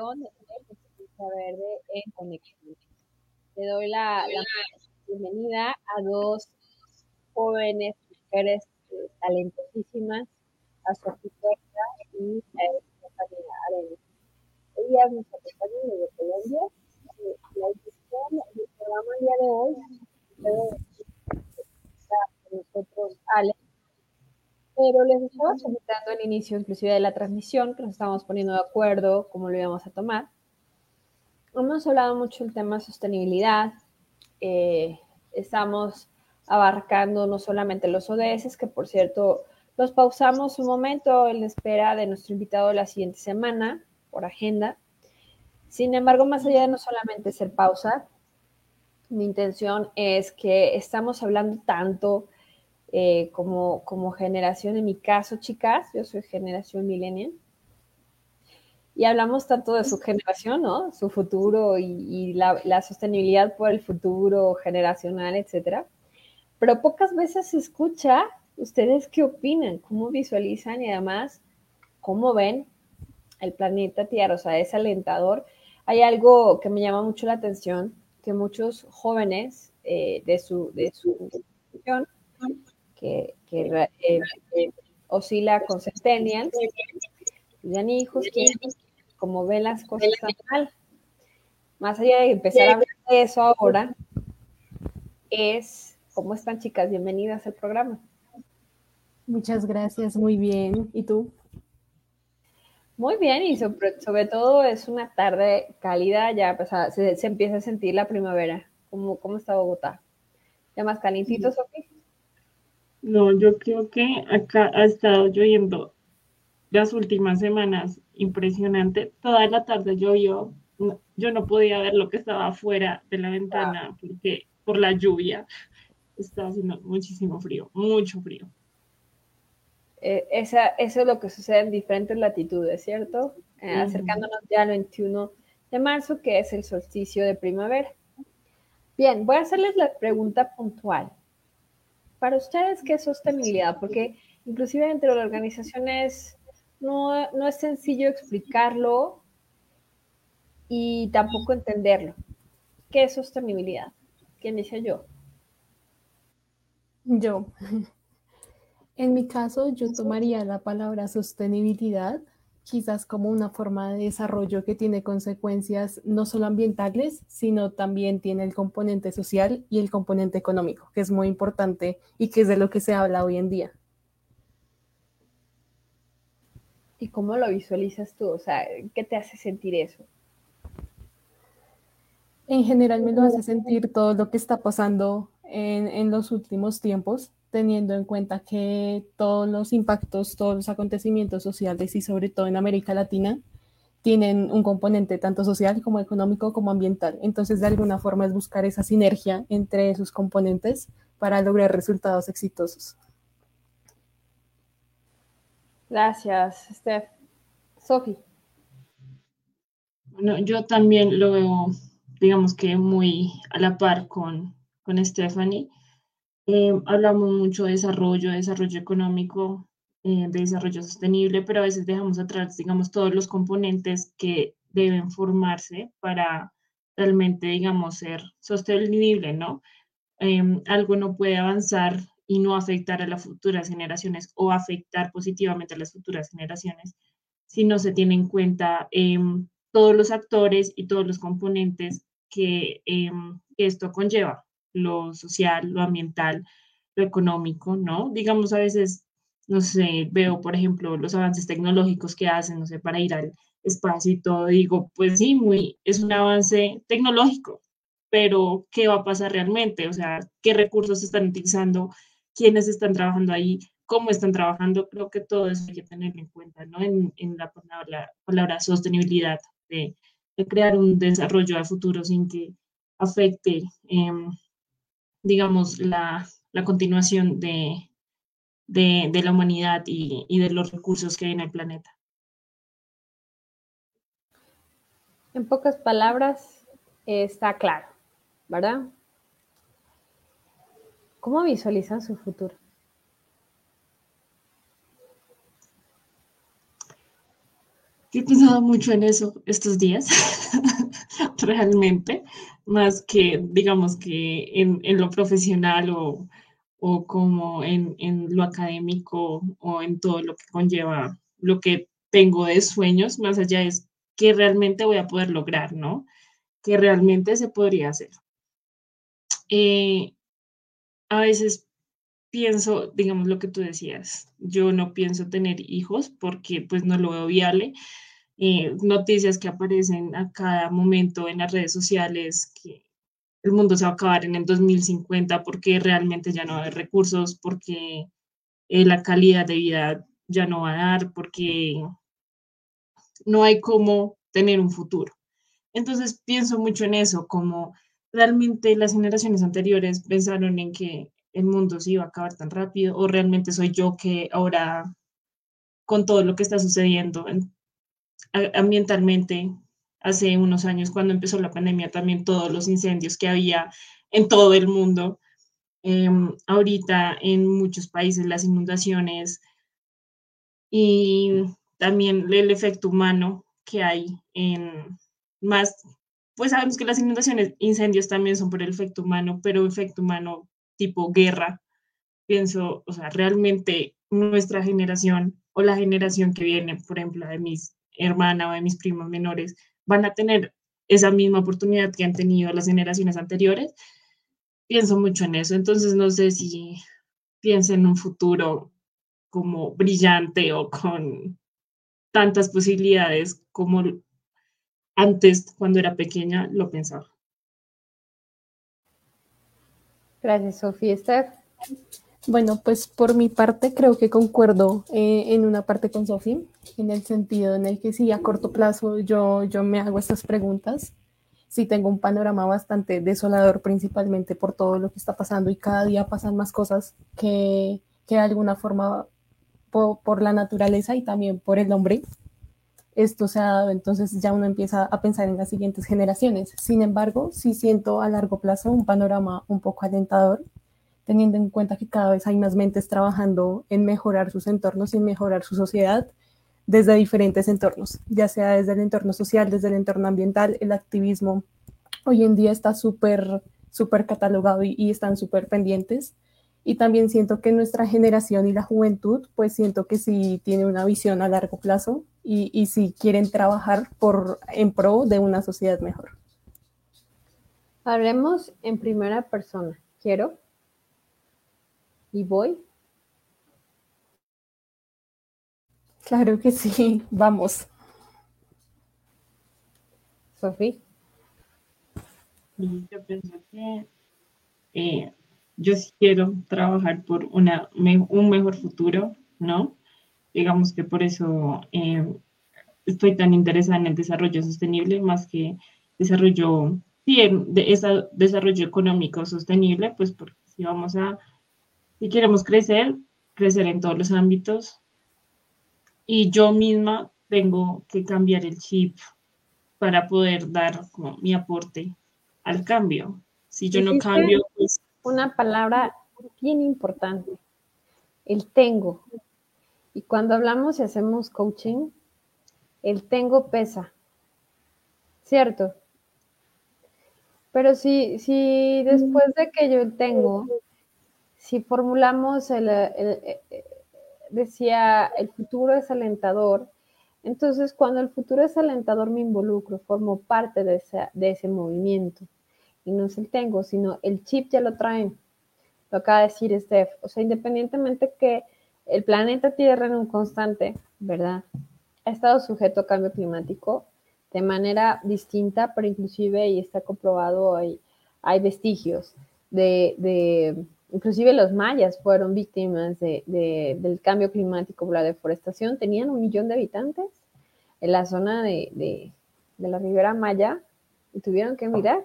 edición de Justicia Verde en Conexión. Le doy la, bienvenida a dos jóvenes mujeres eh, talentosísimas, a Sofía Puerta y a Estefanía Arenas. Ellas nos acompañan desde Colombia. Eh, la edición del programa el día de hoy está con nosotros Alex pero les estaba comentando al inicio inclusive de la transmisión que nos estábamos poniendo de acuerdo cómo lo íbamos a tomar. Hemos hablado mucho del tema de sostenibilidad. Eh, estamos abarcando no solamente los ODS, que por cierto los pausamos un momento en espera de nuestro invitado la siguiente semana por agenda. Sin embargo, más allá de no solamente ser pausa, mi intención es que estamos hablando tanto eh, como, como generación, en mi caso, chicas, yo soy generación millennial, y hablamos tanto de su generación, ¿no? Su futuro y, la, la, sostenibilidad por el futuro generacional, etcétera. Pero pocas veces se escucha ustedes qué opinan, cómo visualizan y además cómo ven el planeta Tierra. O sea, es alentador. Hay algo que me llama mucho la atención, que muchos jóvenes eh, de su de su que, que eh, oscila con centennials, ya hijos, que como ven las cosas mal, más allá de empezar a hablar de eso ahora, es, ¿cómo están chicas? Bienvenidas al programa. Muchas gracias, muy bien. ¿Y tú? Muy bien, y sobre, todo es una tarde cálida, ya pues, se, se, empieza a sentir la primavera. ¿Cómo, cómo está Bogotá? ¿Ya más calentito, Sofía? No, yo creo que acá ha estado lloviendo las últimas semanas impresionante. Toda la tarde llovió. Yo no podía ver lo que estaba afuera de la ventana porque por la lluvia estaba haciendo muchísimo frío, mucho frío. Eh, esa, eso es lo que sucede en diferentes latitudes, ¿cierto? Eh, acercándonos ya al 21 de marzo, que es el solsticio de primavera. Bien, voy a hacerles la pregunta puntual para ustedes, ¿qué es sostenibilidad? Porque inclusive dentro de la organización no, no es sencillo explicarlo y tampoco entenderlo. ¿Qué es sostenibilidad? ¿Quién dice yo? Yo. En mi caso, yo tomaría la palabra sostenibilidad quizás como una forma de desarrollo que tiene consecuencias no solo ambientales, sino también tiene el componente social y el componente económico, que es muy importante y que es de lo que se habla hoy en día. ¿Y cómo lo visualizas tú? O sea, ¿qué te hace sentir eso? En general me lo hace sentir todo lo que está pasando en, en los últimos tiempos, teniendo en cuenta que todos los impactos, todos los acontecimientos sociales y sobre todo en América Latina tienen un componente tanto social como económico como ambiental. Entonces, de alguna forma es buscar esa sinergia entre esos componentes para lograr resultados exitosos. Gracias, Steph. Sofi. Bueno, yo también lo veo, digamos que muy a la par con, con Stephanie eh, hablamos mucho de desarrollo, de desarrollo económico, eh, de desarrollo sostenible, pero a veces dejamos atrás, digamos, todos los componentes que deben formarse para realmente, digamos, ser sostenible, ¿no? Em, algo no puede avanzar y no afectar a las futuras generaciones o afectar positivamente a las futuras generaciones si no se tiene en cuenta em, todos los actores y todos los componentes que, em, que esto conlleva lo social, lo ambiental, lo económico, ¿no? Digamos, a veces, no sé, veo, por ejemplo, los avances tecnológicos que hacen, no sé, para ir al espacio y todo, digo, pues sí, muy, es un avance tecnológico, pero ¿qué va a pasar realmente? O sea, ¿qué recursos se están utilizando? ¿Quiénes están trabajando ahí? ¿Cómo están trabajando? Creo que todo eso hay que tenerlo en cuenta, ¿no? En, en la palabra, palabra sostenibilidad, de, de, crear un desarrollo a futuro sin que afecte eh, digamos, la, continuación de, la humanidad y, de los recursos que hay en el planeta. En pocas palabras, está claro, ¿verdad? ¿Cómo visualizan su futuro? he pensado mucho en eso estos días, realmente, más que, digamos, que en, en lo profesional o, o como en, en, lo académico o en todo lo que conlleva lo que tengo de sueños, más allá es que realmente voy a poder lograr, ¿no? Que realmente se podría hacer. Eh, a veces pienso, digamos lo que tú decías, yo no pienso tener hijos porque pues no lo veo viable. Eh, noticias que aparecen a cada momento en las redes sociales que el mundo se va a acabar en el 2050 porque realmente ya no hay recursos, porque eh, la calidad de vida ya no va a dar, porque no hay cómo tener un futuro. Entonces pienso mucho en eso, como realmente las generaciones anteriores pensaron en que el mundo se iba a acabar tan rápido o realmente soy yo que ahora con todo lo que está sucediendo ambientalmente hace unos años cuando empezó la pandemia también todos los incendios que había en todo el mundo. Em, ahorita en muchos países las inundaciones y también el efecto humano que hay en más pues sabemos que las inundaciones, incendios también son por el efecto humano, pero efecto humano tipo guerra, pienso, o sea, realmente nuestra generación o la generación que viene, por ejemplo, de mis hermanas o de mis primos menores, van a tener esa misma oportunidad que han tenido las generaciones anteriores. Pienso mucho en eso, entonces no sé si pienso en un futuro como brillante o con tantas posibilidades como antes, cuando era pequeña, lo pensaba. Gracias, Sofía. Esther. Bueno, pues por mi parte creo que concuerdo eh, en una parte con Sofía, en el sentido en el que sí, a corto plazo yo, yo me hago estas preguntas. Sí tengo un panorama bastante desolador, principalmente por todo lo que está pasando y cada día pasan más cosas que, que de alguna forma por la naturaleza y también por el hombre esto se ha dado, entonces ya uno empieza a pensar en las siguientes generaciones. Sin embargo, sí siento a largo plazo un panorama un poco alentador, teniendo en cuenta que cada vez hay más mentes trabajando en mejorar sus entornos y en mejorar su sociedad desde diferentes entornos, ya sea desde el entorno social, desde el entorno ambiental, el activismo. Hoy en día está súper, súper catalogado y, y están súper pendientes y también siento que nuestra generación y la juventud, pues siento que sí tiene una visión a largo plazo y, y sí quieren trabajar por, en pro de una sociedad mejor. Hablemos en primera persona. Quiero. ¿Y voy? Claro que sí, vamos. Sofía. Yo pienso que eh, yo sí quiero trabajar por una, un mejor futuro, ¿no? Digamos que por eso eh, estoy tan interesada en el desarrollo sostenible, más que desarrollo, sí, de desarrollo económico sostenible, pues porque si vamos a, si queremos crecer, crecer en todos los ámbitos, y yo misma tengo que cambiar el chip para poder dar como mi aporte al cambio. Si yo no cambio, pues una palabra bien importante, el tengo. Y cuando hablamos y hacemos coaching, el tengo pesa, ¿cierto? Pero si, si después de que yo el tengo, si formulamos el, decía, el futuro es alentador, entonces cuando el futuro es alentador me involucro, formo parte de, de ese movimiento y no es el tengo, sino el chip ya lo traen. Lo acaba de decir Steph. O sea, independientemente que el planeta Tierra en un constante, ¿verdad? Ha estado sujeto a cambio climático de manera distinta, pero inclusive, y está comprobado, hay, hay vestigios de, inclusive los mayas fueron víctimas de, del cambio climático por la deforestación, tenían un millón de habitantes en la zona de, la Ribera Maya y tuvieron que mirar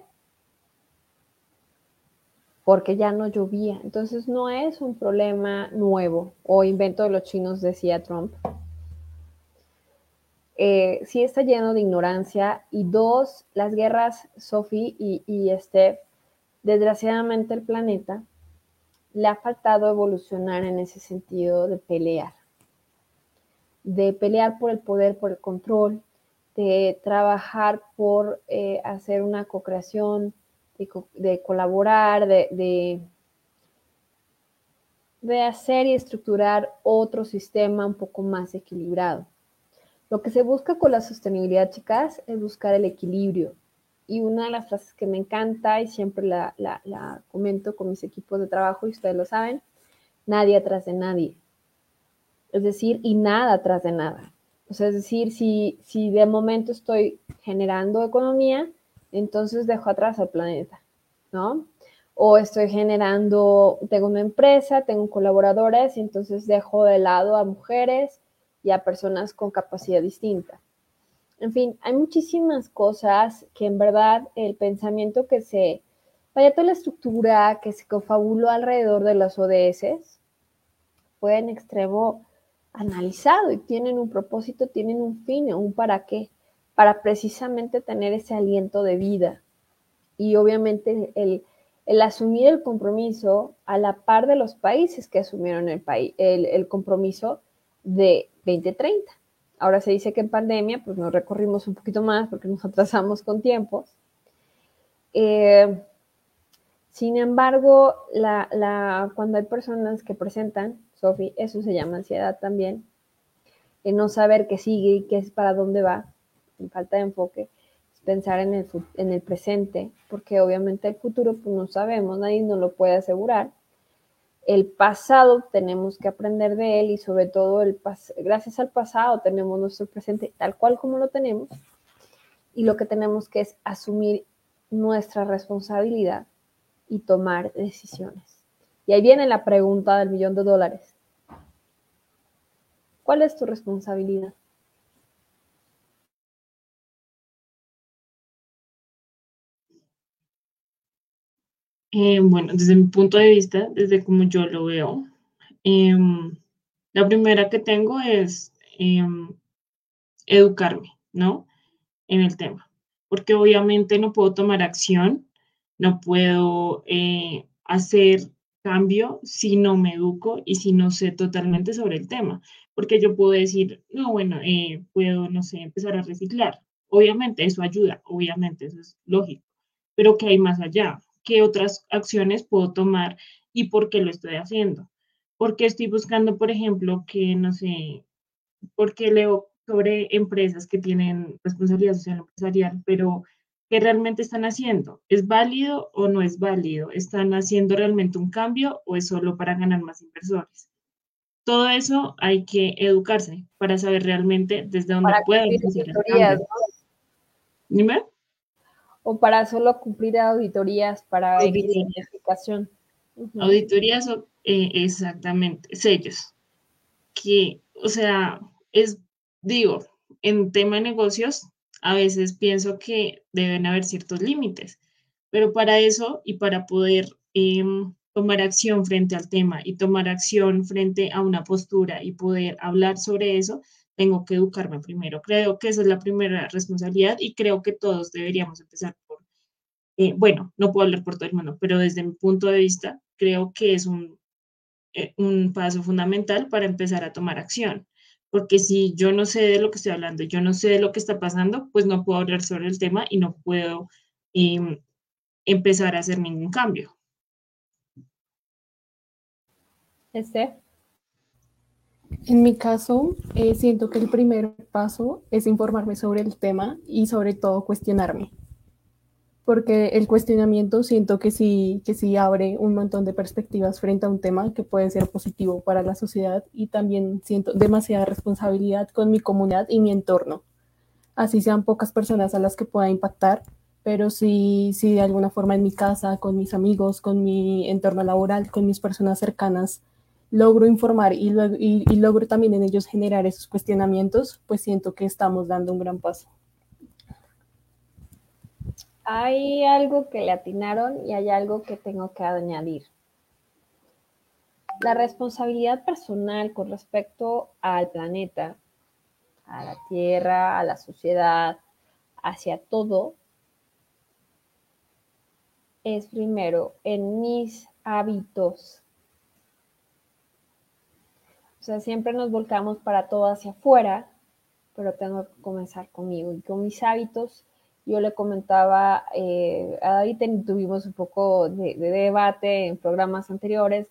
porque ya no llovía. Entonces no es un problema nuevo o invento de los chinos, decía Trump. Eh, sí está lleno de ignorancia. Y dos, las guerras, Sophie y, y Steph, desgraciadamente el planeta le ha faltado evolucionar en ese sentido de pelear. de pelear por el poder, por el control, de trabajar por eh, hacer una co-creación, de, colaborar, de, de hacer y estructurar otro sistema un poco más equilibrado. Lo que se busca con la sostenibilidad, chicas, es buscar el equilibrio. Y una de las frases que me encanta y siempre la, comento con mis equipos de trabajo, y ustedes lo saben, nadie atrás de nadie. Es decir, y nada atrás de nada. O sea, es decir, si, si de momento estoy generando economía, entonces dejo atrás al planeta, ¿no? O estoy generando, tengo una empresa, tengo colaboradores, y entonces dejo de lado a mujeres y a personas con capacidad distinta. En fin, hay muchísimas cosas que en verdad el pensamiento que se, vaya toda la estructura que se confabuló alrededor de las ODS fue en extremo analizado y tienen un propósito, tienen un fin, un para qué, para precisamente tener ese aliento de vida. Y obviamente el, asumir el compromiso a la par de los países que asumieron el, país, el, compromiso de 2030. Ahora se dice que en pandemia, pues nos recorrimos un poquito más porque nos atrasamos con tiempos. Eh, sin embargo, la, cuando hay personas que presentan Sofi, eso se llama ansiedad también. El no saber qué sigue y qué es para dónde va, en falta de enfoque, pensar en el, en el presente, porque obviamente el futuro pues no sabemos, nadie nos lo puede asegurar. El pasado tenemos que aprender de él y sobre todo gracias al pasado tenemos nuestro presente tal cual como lo tenemos y lo que tenemos que es asumir nuestra responsabilidad y tomar decisiones. Y ahí viene la pregunta del millón de dólares. ¿Cuál es tu responsabilidad? Eh, bueno, desde mi punto de vista, desde como yo lo veo, em, la primera que tengo es em, educarme, ¿no? En el tema, porque obviamente no puedo tomar acción, no puedo eh, hacer cambio si no me educo y si no sé totalmente sobre el tema. Porque yo puedo decir, no, bueno, eh, puedo, no sé, empezar a reciclar. Obviamente eso ayuda, obviamente eso es lógico. Pero ¿qué hay más allá? ¿Qué otras acciones puedo tomar y por qué lo estoy haciendo? Porque estoy buscando, por ejemplo, que, no sé, porque leo sobre empresas que tienen responsabilidad social empresarial, pero ¿Qué realmente están haciendo? ¿Es válido o no es válido? ¿Están haciendo realmente un cambio o es solo para ganar más inversores? Todo eso hay que educarse para saber realmente desde dónde pueden hacer Dime. O para solo cumplir auditorías para identificación. Auditorías, eh, exactamente, sellos. Que, o sea, es, digo, en tema de negocios, a veces pienso que deben haber ciertos límites, pero para eso y para poder em, tomar acción frente al tema y tomar acción frente a una postura y poder hablar sobre eso, tengo que educarme primero. Creo que esa es la primera responsabilidad y creo que todos deberíamos empezar por, eh, bueno, no puedo hablar por todo el mundo, pero desde mi punto de vista, creo que es un, eh, un paso fundamental para empezar a tomar acción porque si yo no sé de lo que estoy hablando, yo no sé de lo que está pasando, pues no puedo hablar sobre el tema y no puedo em, empezar a hacer ningún cambio. Este. En mi caso, eh, siento que el primer paso es informarme sobre el tema y sobre todo cuestionarme porque el cuestionamiento siento que sí, que sí abre un montón de perspectivas frente a un tema que puede ser positivo para la sociedad y también siento demasiada responsabilidad con mi comunidad y mi entorno. Así sean pocas personas a las que pueda impactar, pero sí, sí de alguna forma en mi casa, con mis amigos, con mi entorno laboral, con mis personas cercanas, logro informar y, y, logro también en ellos generar esos cuestionamientos, pues siento que estamos dando un gran paso. Hay algo que le atinaron y hay algo que tengo que añadir. La responsabilidad personal con respecto al planeta, a la Tierra, a la sociedad, hacia todo, es primero en mis hábitos. O sea, siempre nos volcamos para todo hacia afuera, pero tengo que comenzar conmigo y con mis hábitos. Yo le comentaba eh, a David, tuvimos un poco de, debate en programas anteriores,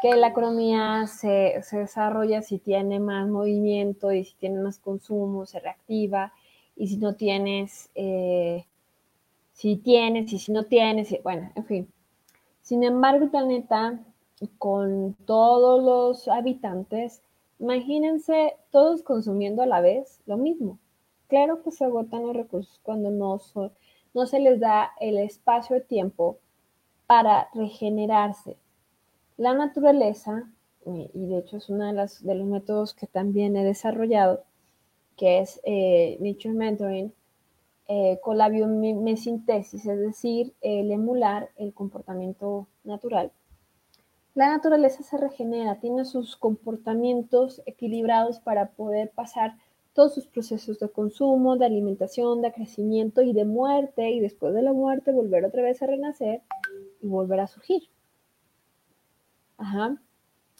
que la economía se, se, desarrolla si tiene más movimiento y si tiene más consumo, se reactiva, y si no tienes, eh, si tienes y si no tienes, bueno, en fin. Sin embargo, el planeta, con todos los habitantes, imagínense todos consumiendo a la vez lo mismo. Claro que se agotan los recursos cuando no, se les da el espacio de tiempo para regenerarse. La naturaleza, y de hecho es uno de los métodos que también he desarrollado, que es eh, Nature Mentoring, eh, con la biomesintesis, es decir, el emular el comportamiento natural. La naturaleza se regenera, tiene sus comportamientos equilibrados para poder pasar todos sus procesos de consumo, de alimentación, de crecimiento y de muerte, y después de la muerte volver otra vez a renacer y volver a surgir. Ajá.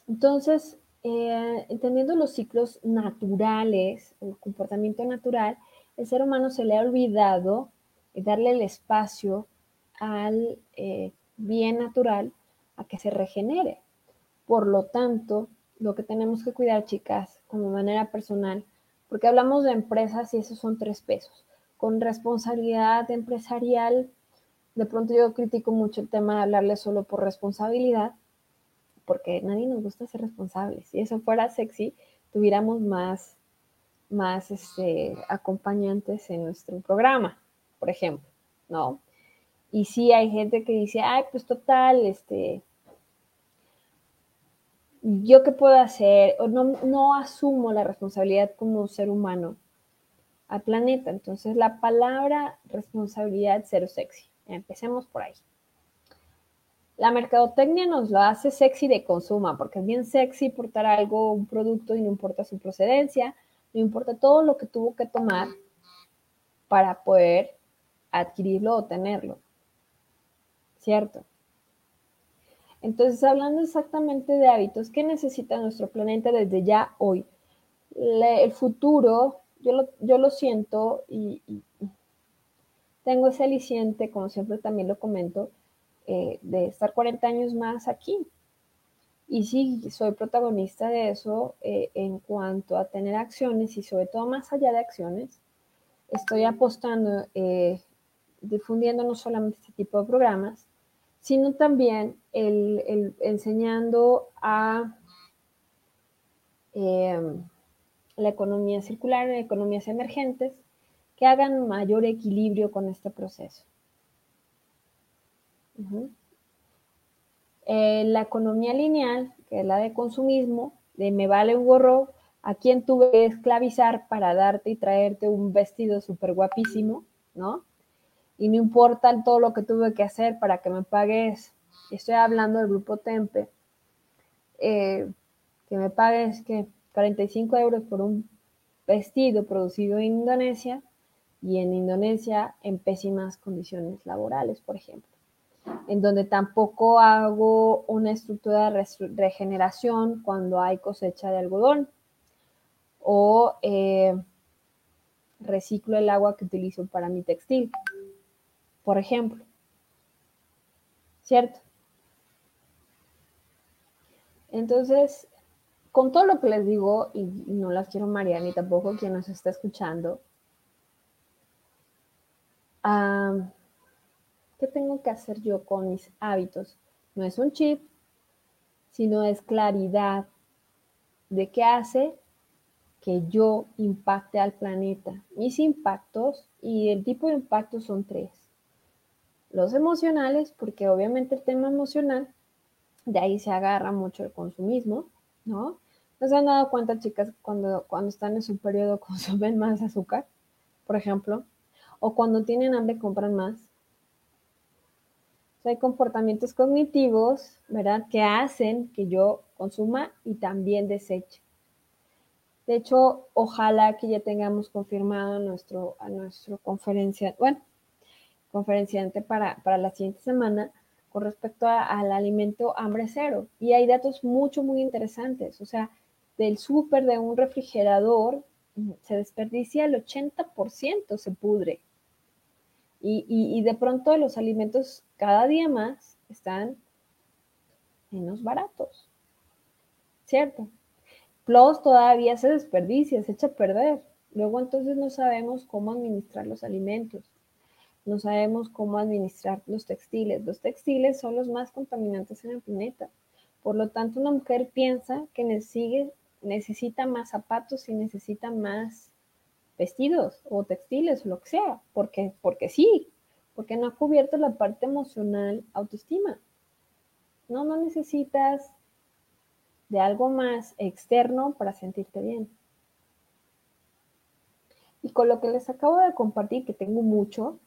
Entonces, eh, entendiendo los ciclos naturales, el comportamiento natural, el ser humano se le ha olvidado darle el espacio al eh, bien natural a que se regenere. Por lo tanto, lo que tenemos que cuidar, chicas, como manera personal, porque hablamos de empresas y esos son tres pesos. Con responsabilidad empresarial, de pronto yo critico mucho el tema de hablarle solo por responsabilidad, porque nadie nos gusta ser responsables. Si eso fuera sexy, tuviéramos más, más este, acompañantes en nuestro programa, por ejemplo, ¿no? Y sí hay gente que dice, ay, pues total, este, ¿yo qué puedo hacer? O no, no asumo la responsabilidad como ser humano al planeta. Entonces, la palabra responsabilidad cero sexy. Empecemos por ahí. La mercadotecnia nos lo hace sexy de consumo, porque es bien sexy portar algo, un producto, y no importa su procedencia, no importa todo lo que tuvo que tomar para poder adquirirlo o tenerlo. ¿Cierto? Entonces, hablando exactamente de hábitos, ¿qué necesita nuestro planeta desde ya hoy? el futuro, yo lo, yo lo siento y, tengo ese aliciente, como siempre también lo comento, eh, de estar 40 años más aquí. Y sí, soy protagonista de eso eh, en cuanto a tener acciones y sobre todo más allá de acciones. Estoy apostando, eh, difundiendo no solamente este tipo de programas, sino también el, enseñando a em, la economía circular, economías emergentes, que hagan mayor equilibrio con este proceso. Eh, la economía lineal, que es la de consumismo, de me vale un gorro, a quien tuve que esclavizar para darte y traerte un vestido súper guapísimo, ¿no? Y no importa todo lo que tuve que hacer para que me pagues, estoy hablando del grupo Tempe, eh, que me pagues que 45 euros por un vestido producido en Indonesia y en Indonesia en pésimas condiciones laborales, por ejemplo en donde tampoco hago una estructura de regeneración cuando hay cosecha de algodón o eh, reciclo el agua que utilizo para mi textil, por ejemplo. ¿Cierto? Entonces, con todo lo que les digo, y no las quiero marear ni tampoco quien nos está escuchando, ¿Qué tengo que hacer yo con mis hábitos? No es un chip, sino es claridad de qué hace que yo impacte al planeta. Mis impactos y el tipo de impactos son tres. Los emocionales, porque obviamente el tema emocional, de ahí se agarra mucho el consumismo, ¿no? ¿No se han dado cuenta, chicas, cuando, cuando están en su periodo consumen más azúcar, por ejemplo? O cuando tienen hambre compran más hay comportamientos cognitivos, ¿verdad?, que hacen que yo consuma y también deseche. De hecho, ojalá que ya tengamos confirmado nuestro, a nuestro conferencia, bueno, conferenciante para, para la siguiente semana con respecto al alimento hambre cero. Y hay datos mucho, muy interesantes. O sea, del súper, de un refrigerador, se desperdicia el 80%, se pudre. Y, y, de pronto los alimentos cada día más están menos baratos, ¿cierto? Plus todavía se desperdicia, se echa a perder. Luego entonces no sabemos cómo administrar los alimentos, no sabemos cómo administrar los textiles. Los textiles son los más contaminantes en el planeta. Por lo tanto, una mujer piensa que necesita más zapatos y necesita más vestidos o textiles o lo que sea, porque, porque sí, porque no ha cubierto la parte emocional autoestima. No, no necesitas de algo más externo para sentirte bien. Y con lo que les acabo de compartir, que tengo mucho,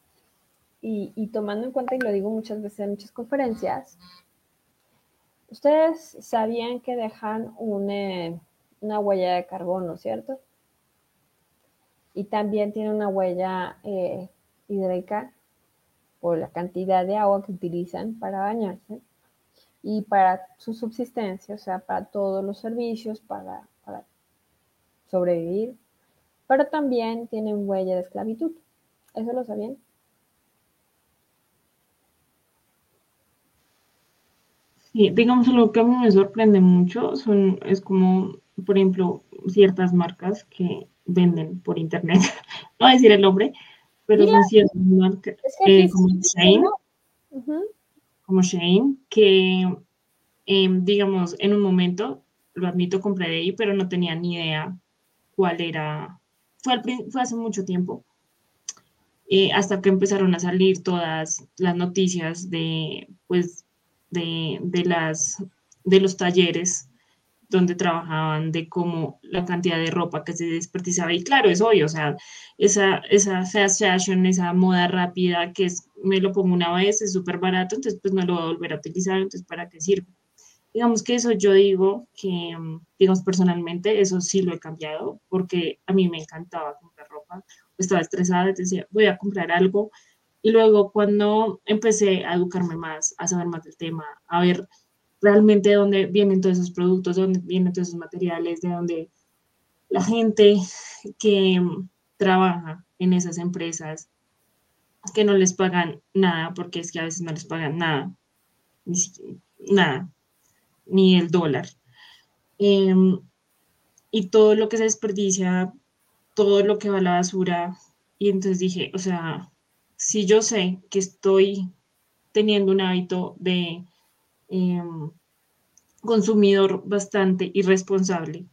y, tomando en cuenta, y lo digo muchas veces en muchas conferencias, ustedes sabían que dejan una huella de carbono, ¿cierto? Y también tiene una huella eh, hídrica por la cantidad de agua que utilizan para bañarse y para su subsistencia, o sea, para todos los servicios, para, para sobrevivir, pero también tienen huella de esclavitud. ¿Eso lo sabían? Sí, digamos, lo que a mí me sorprende mucho son, es como, por ejemplo, ciertas marcas que venden por internet, no voy a decir el nombre, pero son ciertas marcas, eh, como Shane, como Shane, que, em, digamos, en un momento, lo admito, compré de ahí, pero no tenía ni idea cuál era fue, hace mucho tiempo, eh, hasta que empezaron a salir todas las noticias de, pues, de, las, de los talleres donde trabajaban, de cómo la cantidad de ropa que se desperdiciaba. Y claro, es obvio, o sea, esa, esa fast fashion, esa moda rápida que es, me lo pongo una vez, es súper barato, entonces pues no lo voy a volver a utilizar, entonces ¿para qué sirve? Digamos que eso yo digo que, digamos personalmente, eso sí lo he cambiado porque a mí me encantaba comprar ropa, estaba estresada, decía, voy a comprar algo. Y luego cuando empecé a educarme más, a saber más del tema, a ver realmente de dónde vienen todos esos productos, de dónde vienen todos esos materiales, de dónde la gente que trabaja en esas empresas, que no les pagan nada, porque es que a veces no les pagan nada, nada, ni el dólar. Em, y todo lo que se desperdicia, todo lo que va a la basura. Y entonces dije, o sea, si yo sé que estoy teniendo un hábito de em, consumidor bastante irresponsable,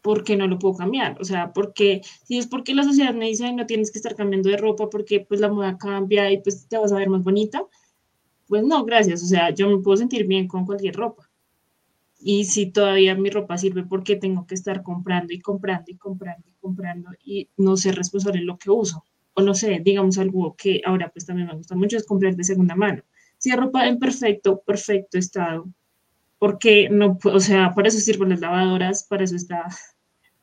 ¿por qué no lo puedo cambiar? O sea, porque si es porque la sociedad me dice, no tienes que estar cambiando de ropa porque pues la moda cambia y pues te vas a ver más bonita, pues no, gracias. O sea, yo me puedo sentir bien con cualquier ropa. Y si todavía mi ropa sirve, ¿por qué tengo que estar comprando y comprando y comprando y comprando y no ser responsable en lo que uso? O no sé, digamos algo que ahora pues también me gusta mucho es comprar de segunda mano. Si hay ropa en perfecto, perfecto estado, porque no, o sea, para eso sirven las lavadoras, para eso está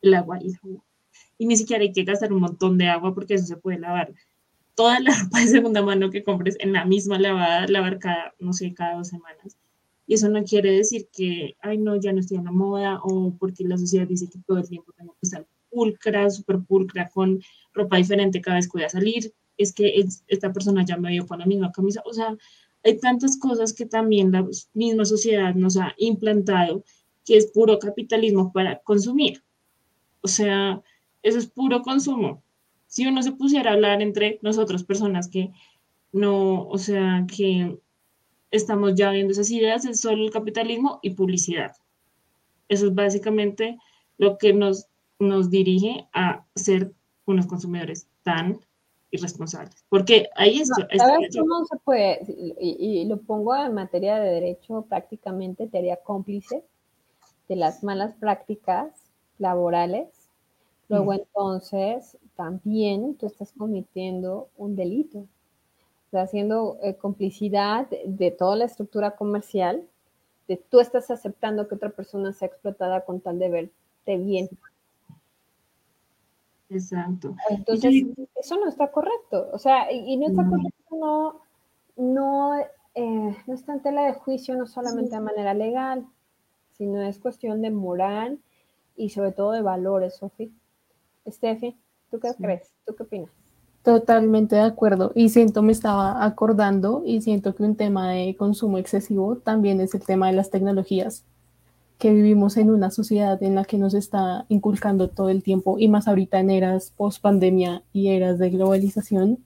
el agua y Y ni siquiera hay que gastar un montón de agua porque eso se puede lavar. Toda la ropa de segunda mano que compres en la misma lavada, lavar cada, no sé, cada dos semanas y eso no quiere decir que, ay, no, ya no estoy en la moda o porque la sociedad dice que todo el tiempo tengo que estar pulcra, súper pulcra, con ropa diferente cada vez que voy a salir. Es que esta persona ya me vio con la misma camisa. O sea, hay tantas cosas que también la misma sociedad nos ha implantado que es puro capitalismo para consumir. O sea, eso es puro consumo. Si uno se pusiera a hablar entre nosotros, personas que no, o sea, que estamos ya viendo esas ideas, es solo el capitalismo y publicidad. Eso es básicamente lo que nos, nos dirige a ser unos consumidores tan irresponsables. Porque ahí es... cómo se puede? Y, lo pongo en materia de derecho prácticamente, te haría cómplice de las malas prácticas laborales. Luego entonces también tú estás cometiendo un delito haciendo eh, complicidad de, toda la estructura comercial, de tú estás aceptando que otra persona sea explotada con tal de verte bien. Exacto. Entonces, eso no está correcto. O sea, y, no está correcto, no, no, eh, no está en tela de juicio, no solamente de manera legal, sino es cuestión de moral y sobre todo de valores, Sofi. Steffi, ¿tú qué crees? ¿Tú qué opinas? Totalmente de acuerdo. Y siento, me estaba acordando y siento que un tema de consumo excesivo también es el tema de las tecnologías, que vivimos en una sociedad en la que nos está inculcando todo el tiempo y más ahorita en eras post pandemia y eras de globalización,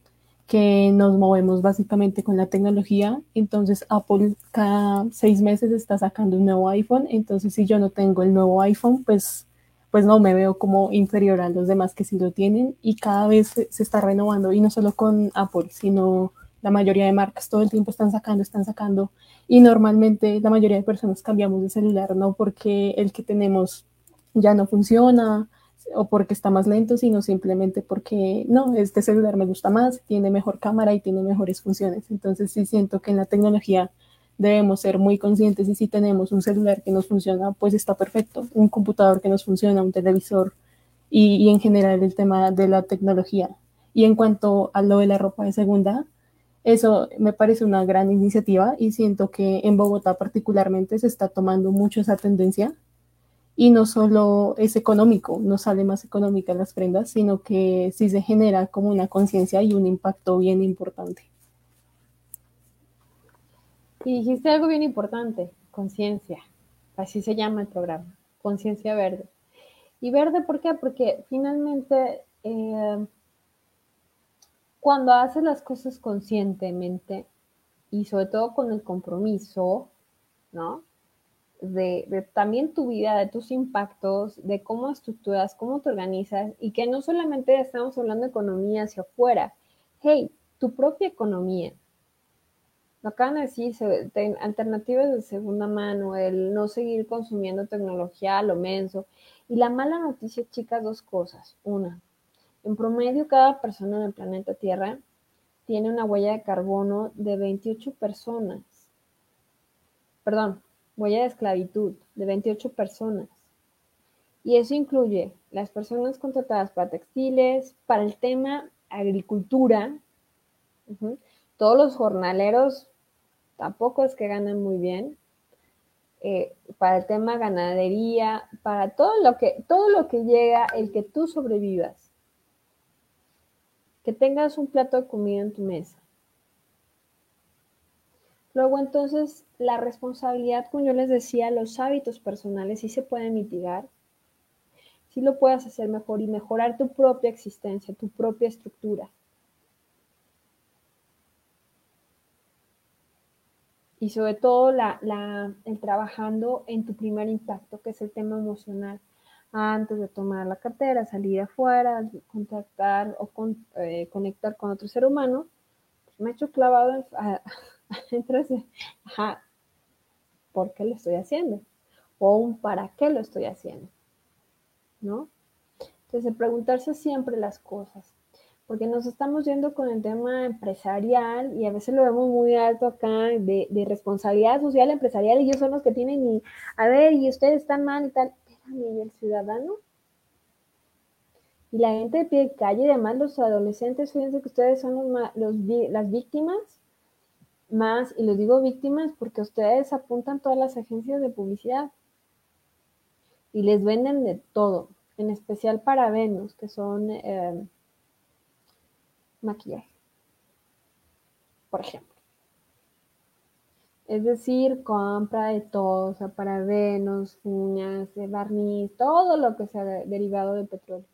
que nos movemos básicamente con la tecnología. Entonces Apple cada seis meses está sacando un nuevo iPhone. Entonces si yo no tengo el nuevo iPhone, pues, pues no me veo como inferior a los demás que sí lo tienen. Y cada vez se está renovando. Y no solo con Apple, sino la mayoría de marcas todo el tiempo están sacando, están sacando. Y normalmente la mayoría de personas cambiamos de celular, no porque el que tenemos ya no funciona o porque está más lento, sino simplemente porque no, este celular me gusta más, tiene mejor cámara y tiene mejores funciones. Entonces sí siento que en la tecnología debemos ser muy conscientes y si tenemos un celular que nos funciona, pues está perfecto, un computador que nos funciona, un televisor y, y en general el tema de la tecnología. Y en cuanto a lo de la ropa de segunda, eso me parece una gran iniciativa y siento que en Bogotá particularmente se está tomando mucho esa tendencia y no solo es económico, no sale más económica las prendas, sino que sí se genera como una conciencia y un impacto bien importante. Y dijiste algo bien importante, conciencia. Así se llama el programa, conciencia verde. ¿Y verde por qué? Porque finalmente eh, cuando haces las cosas conscientemente y sobre todo con el compromiso, ¿no? de, también tu vida, de tus impactos, de cómo estructuras, cómo te organizas y que no solamente estamos hablando de economía hacia afuera, hey, tu propia economía. Lo acaban de decir, alternativas de segunda mano, el no seguir consumiendo tecnología a lo menso. Y la mala noticia, chicas, dos cosas. Una, en promedio cada persona en el planeta Tierra tiene una huella de carbono de 28 personas. Perdón, huella de esclavitud de 28 personas. Y eso incluye las personas contratadas para textiles, para el tema agricultura, todos los jornaleros tampoco es que ganan muy bien, eh, para el tema ganadería, para todo lo que todo lo que llega, el que tú sobrevivas, que tengas un plato de comida en tu mesa, Luego entonces la responsabilidad, como yo les decía, los hábitos personales sí se pueden mitigar, sí lo puedes hacer mejor y mejorar tu propia existencia, tu propia estructura. Y sobre todo el trabajando en tu primer impacto, que es el tema emocional. Antes de tomar la cartera, salir afuera, contactar o eh, conectar con otro ser humano, pues me he hecho clavado en, Entonces, ajá, ¿por qué lo estoy haciendo? O un para qué lo estoy haciendo. ¿No? Entonces, preguntarse siempre las cosas. Porque nos estamos yendo con el tema empresarial y a veces lo vemos muy alto acá de, de responsabilidad social empresarial y ellos son los que tienen y, a ver, y ustedes están mal y tal. Espérame, ¿y el ciudadano? Y la gente de pie de calle, además los adolescentes, fíjense que ustedes son los, los, las víctimas más, y les digo víctimas porque ustedes apuntan todas las agencias de publicidad y les venden de todo, en especial para Venus, que son eh, maquillaje, por ejemplo. Es decir, compra de todo, o sea, uñas, barniz, todo lo que sea derivado del petróleo.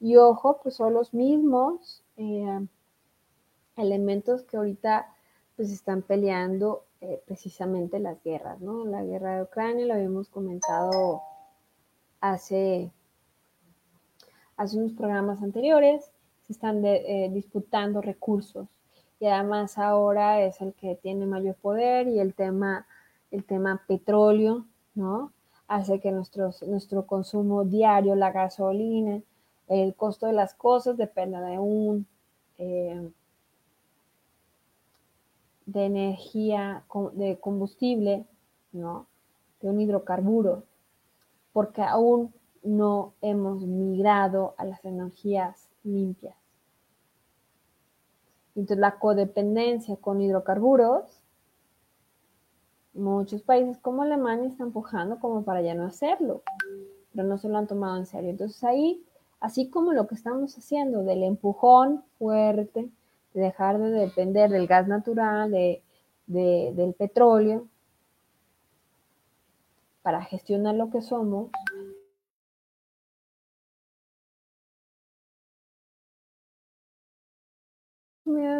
Y ojo, pues son los mismos eh, elementos que ahorita pues están peleando eh, precisamente las guerras, ¿no? La guerra de Ucrania lo habíamos comentado hace, hace unos programas anteriores, se están eh, disputando recursos y además ahora es el que tiene mayor poder y el tema, el tema petróleo, ¿no? Hace que nuestros, nuestro consumo diario, la gasolina, el costo de las cosas dependa de un... Eh, de energía, de combustible, ¿no? De un hidrocarburo, porque aún no hemos migrado a las energías limpias. Entonces, la codependencia con hidrocarburos, muchos países como Alemania están empujando como para ya no hacerlo. pero no se lo han tomado en serio. Entonces ahí, así como lo que estamos haciendo del empujón fuerte, de dejar de depender del gas natural, de, del petróleo, para gestionar lo que somos,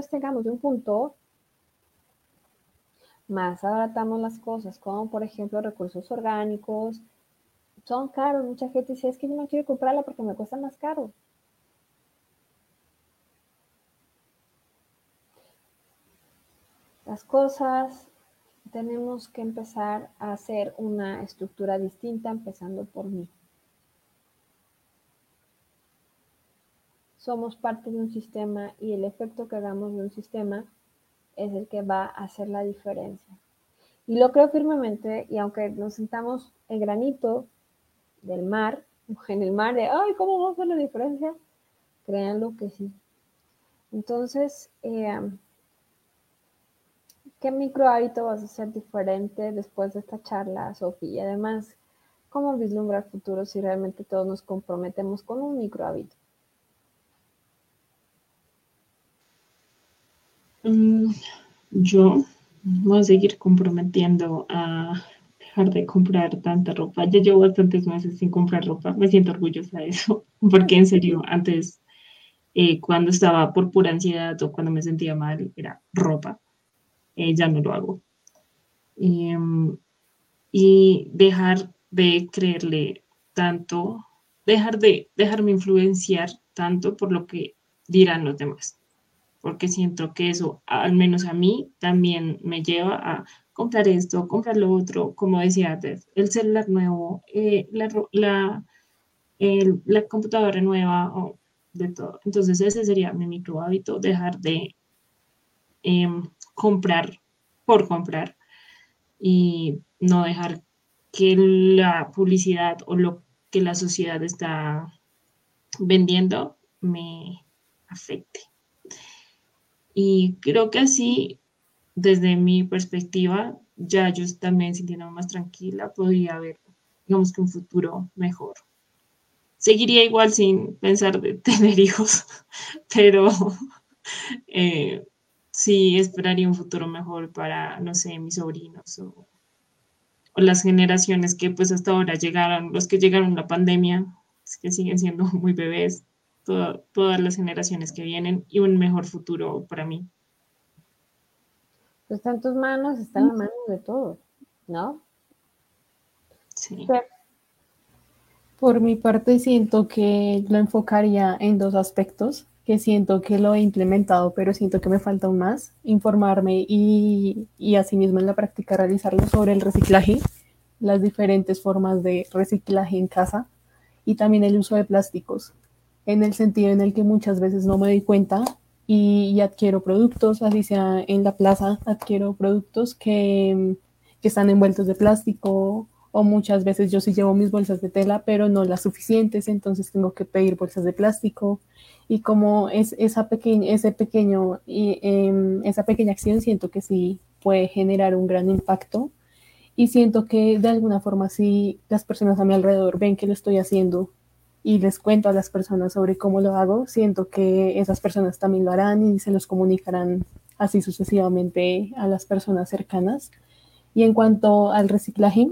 tengamos de un punto más abaratamos las cosas, como por ejemplo recursos orgánicos, son caros. Mucha gente dice, es que yo no quiero comprarla porque me cuesta más caro. Las cosas tenemos que empezar a hacer una estructura distinta, empezando por mí. Somos parte de un sistema y el efecto que hagamos de un sistema es el que va a hacer la diferencia. Y lo creo firmemente, y aunque nos sentamos el granito del mar, en el mar de, ay, ¿cómo va a hacer la diferencia? Créanlo que sí. Entonces, eh, ¿qué micro hábito vas a hacer diferente después de esta charla, Sofía? Y además, ¿cómo vislumbrar futuro si realmente todos nos comprometemos con un micro hábito? Yo voy a seguir comprometiendo a dejar de comprar tanta ropa. Ya llevo bastantes meses sin comprar ropa. Me siento orgullosa de eso, porque en serio, antes, eh, cuando estaba por pura ansiedad o cuando me sentía mal, era ropa. Eh, ya no lo hago. Em, y dejar de creerle tanto, dejar de dejarme influenciar tanto por lo que dirán los demás porque siento que eso, al menos a mí, también me lleva a comprar esto, comprar lo otro, como decía antes, el celular nuevo, eh, la, la, la, computadora nueva, o de todo. Entonces ese sería mi micro hábito, dejar de em, comprar por comprar y no dejar que la publicidad o lo que la sociedad está vendiendo me afecte. Y creo que así, desde mi perspectiva, ya yo también sintiendo más tranquila, podría ver, digamos que un futuro mejor. Seguiría igual sin pensar de tener hijos, pero eh, sí esperaría un futuro mejor para, no sé, mis sobrinos o, las generaciones que pues hasta ahora llegaron, los que llegaron la pandemia, que siguen siendo muy bebés, todas las generaciones que vienen y un mejor futuro para mí. Pues está en tus manos, está en la mano de todos, ¿no? Sí. Por mi parte siento que lo enfocaría en dos aspectos, que siento que lo he implementado, pero siento que me falta aún más, informarme y, y asimismo en la práctica realizarlo sobre el reciclaje, las diferentes formas de reciclaje en casa y también el uso de plásticos en el sentido en el que muchas veces no me doy cuenta y, adquiero productos, así sea en la plaza, adquiero productos que, que, están envueltos de plástico o muchas veces yo sí llevo mis bolsas de tela, pero no las suficientes, entonces tengo que pedir bolsas de plástico. Y como es esa pequeña, ese pequeño, y, em, esa pequeña acción siento que sí puede generar un gran impacto. Y siento que de alguna forma si las personas a mi alrededor ven que lo estoy haciendo y les cuento a las personas sobre cómo lo hago, siento que esas personas también lo harán y se los comunicarán así sucesivamente a las personas cercanas. Y en cuanto al reciclaje,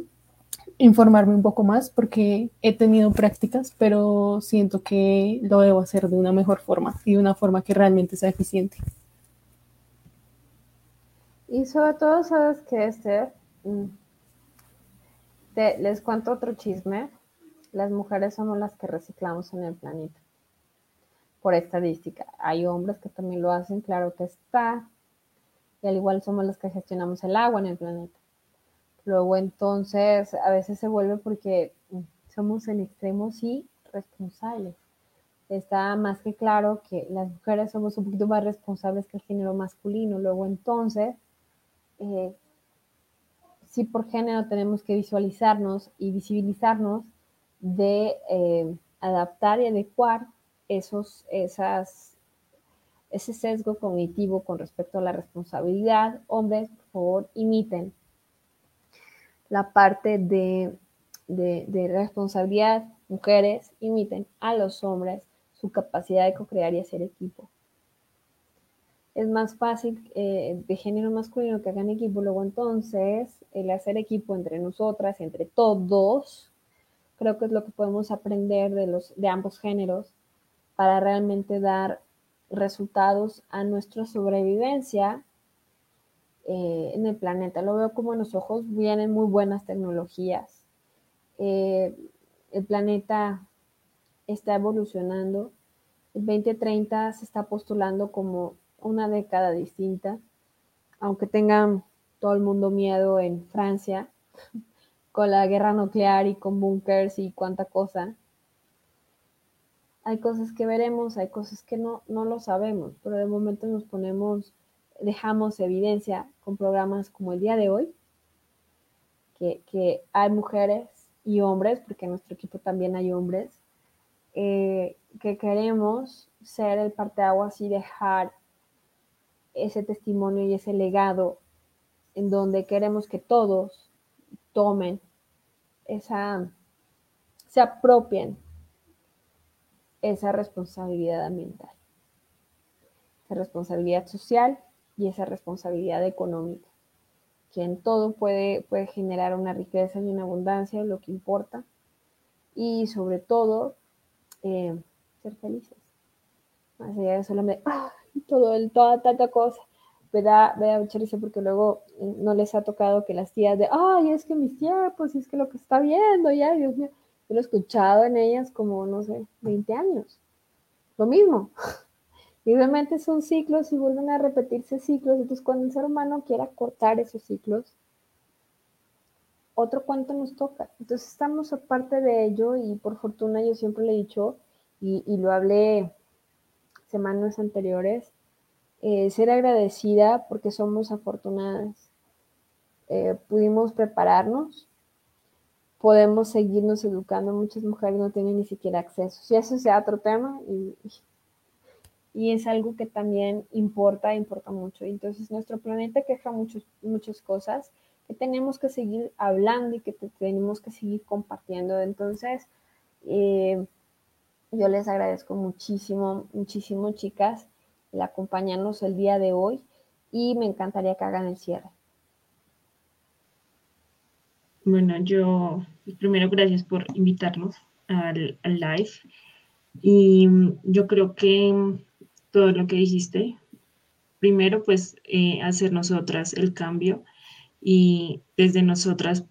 informarme un poco más porque he tenido prácticas, pero siento que lo debo hacer de una mejor forma y de una forma que realmente sea eficiente. Y sobre todo, sabes que este, te, les cuento otro chisme las mujeres somos las que reciclamos en el planeta. Por estadística. Hay hombres que también lo hacen, claro que está. Y al igual somos las que gestionamos el agua en el planeta. Luego entonces a veces se vuelve porque somos en extremo sí responsables. Está más que claro que las mujeres somos un poquito más responsables que el género masculino. Luego entonces, eh, sí por género tenemos que visualizarnos y visibilizarnos de eh, adaptar y adecuar esos, esas, ese sesgo cognitivo con respecto a la responsabilidad. Hombres, por favor, imiten la parte de, de, responsabilidad mujeres imiten a los hombres su capacidad de co-crear y hacer equipo. Es más fácil eh, de género masculino que hagan equipo, luego entonces el hacer equipo entre nosotras, entre todos, creo que es lo que podemos aprender de, los, de ambos géneros para realmente dar resultados a nuestra sobrevivencia eh, en el planeta. Lo veo como en los ojos vienen muy buenas tecnologías. Eh, el planeta está evolucionando. El 2030 se está postulando como una década distinta, aunque tengan todo el mundo miedo en Francia con la guerra nuclear y con bunkers y cuánta cosa. Hay cosas que veremos, hay cosas que no, no lo sabemos, pero de momento nos ponemos dejamos evidencia con programas como el día de hoy, que, hay mujeres y hombres, porque en nuestro equipo también hay hombres, eh, que queremos ser el parteaguas y dejar ese testimonio y ese legado en donde queremos que todos tomen esa, se apropien esa responsabilidad ambiental, esa responsabilidad social y esa responsabilidad económica, que en todo puede, puede generar una riqueza y una abundancia, lo que importa, y sobre todo eh, ser felices. Más allá de solamente, ah, todo el, toda tanta cosa. Me da, me porque luego eh, no les ha tocado que las tías de, ay, es que mis tiempos, y es que lo que está viendo, ya, Dios mío. Yo lo he escuchado en ellas como, no sé, 20 años. Lo mismo. Y realmente son ciclos y vuelven a repetirse ciclos. Entonces, cuando el ser humano quiera cortar esos ciclos, otro cuento nos toca. Entonces, estamos aparte de ello y por fortuna yo siempre le he dicho, y, lo hablé semanas anteriores, eh, ser agradecida porque somos afortunadas. Eh, pudimos prepararnos, podemos seguirnos educando. Muchas mujeres no tienen ni siquiera acceso. Si eso sea otro tema, y, y es algo que también importa, importa mucho. Entonces nuestro planeta queja muchos, muchas cosas que tenemos que seguir hablando y que tenemos que seguir compartiendo. Entonces, eh, yo les agradezco muchísimo, muchísimo, chicas, acompañarnos el día de hoy y me encantaría que hagan el cierre. Bueno, yo primero gracias por invitarnos al, al live y yo creo que todo lo que dijiste. Primero, pues eh, hacer nosotras el cambio y desde nosotras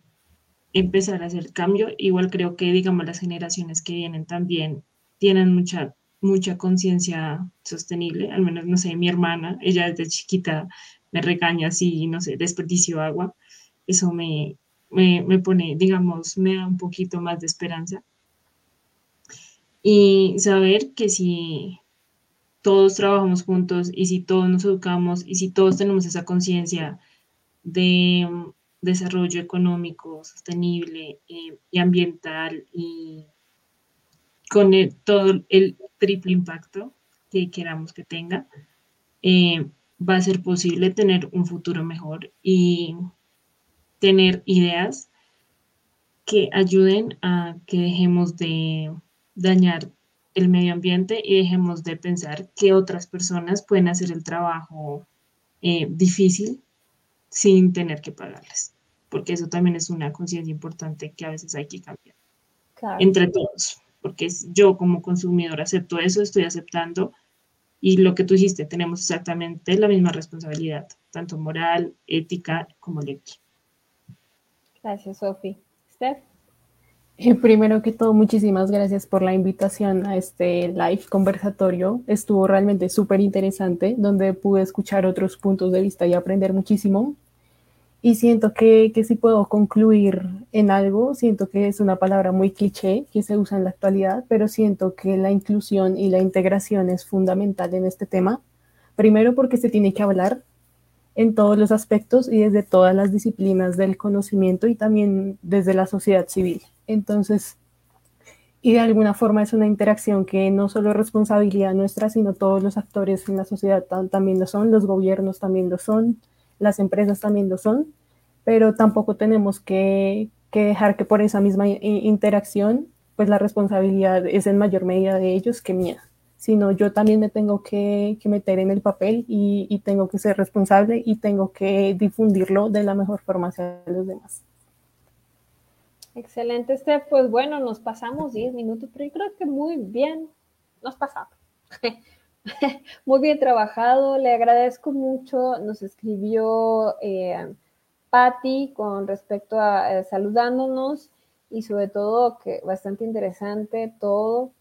empezar a hacer cambio. Igual creo que, digamos, las generaciones que vienen también tienen mucha, mucha conciencia sostenible. Al menos, no sé, mi hermana, ella desde chiquita me regaña si, no sé, desperdicio agua. Eso me, me, me pone, digamos, me da un poquito más de esperanza. Y saber que si todos trabajamos juntos y si todos nos educamos y si todos tenemos esa conciencia de mm, desarrollo económico, sostenible eh, y ambiental y con todo el triple impacto que queramos que tenga, eh, va a ser posible tener un futuro mejor y tener ideas que ayuden a que dejemos de dañar el medio ambiente y dejemos de pensar que otras personas pueden hacer el trabajo eh, difícil sin tener que pagarles, porque eso también es una conciencia importante que a veces hay que cambiar entre todos, porque yo como consumidor acepto eso, estoy aceptando y lo que tú dijiste, tenemos exactamente la misma responsabilidad, tanto moral, ética como legal. Gracias, Sofi. Steph. Eh, primero que todo, muchísimas gracias por la invitación a este live conversatorio. Estuvo realmente súper interesante, donde pude escuchar otros puntos de vista y aprender muchísimo. Y siento que, que si puedo concluir en algo, siento que es una palabra muy cliché que se usa en la actualidad, pero siento que la inclusión y la integración es fundamental en este tema. Primero porque se tiene que hablar en todos los aspectos y desde todas las disciplinas del conocimiento y también desde la sociedad civil. Entonces, y de alguna forma es una interacción que no solo es responsabilidad nuestra, sino todos los actores en la sociedad también lo son, los gobiernos también lo son, las empresas también lo son, pero tampoco tenemos que, dejar que por esa misma interacción pues la responsabilidad es en mayor medida de ellos que mía, sino yo también me tengo que, meter en el papel y, tengo que ser responsable y tengo que difundirlo de la mejor forma hacia los demás. Excelente, Steph. Pues bueno, nos pasamos 10 minutos, pero yo creo que muy bien nos pasamos. muy bien trabajado, le agradezco mucho. Nos escribió eh, Patti con respecto a eh, saludándonos y sobre todo que bastante interesante todo.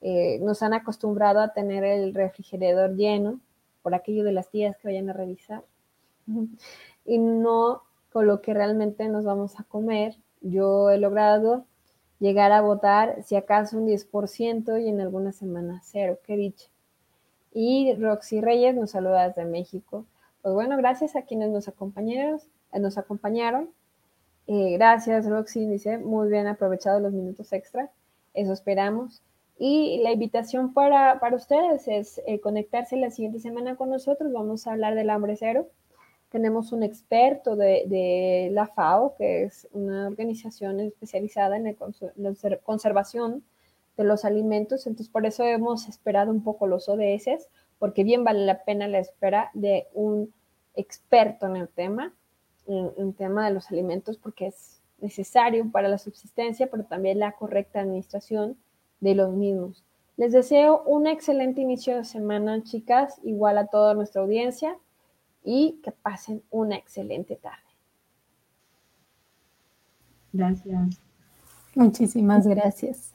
Eh, nos han acostumbrado a tener el refrigerador lleno por aquello de las tías que vayan a revisar y no con lo que realmente nos vamos a comer. Yo he logrado llegar a votar si acaso un 10% y en algunas semanas cero, qué dicho. Y Roxy Reyes nos saluda desde México. Pues bueno, gracias a quienes nos acompañaron. Nos acompañaron. Eh, gracias, Roxy, dice, muy bien aprovechado los minutos extra. Eso esperamos. Y la invitación para, ustedes es eh, conectarse la siguiente semana con nosotros. Vamos a hablar del hambre cero. Tenemos un experto de, la FAO, que es una organización especializada en la conservación de los alimentos. Entonces, por eso hemos esperado un poco los ODS, porque bien vale la pena la espera de un experto en el tema, en el tema de los alimentos, porque es necesario para la subsistencia, pero también la correcta administración de los mismos. Les deseo un excelente inicio de semana, chicas, igual a toda nuestra audiencia y que pasen una excelente tarde. Gracias. Muchísimas gracias.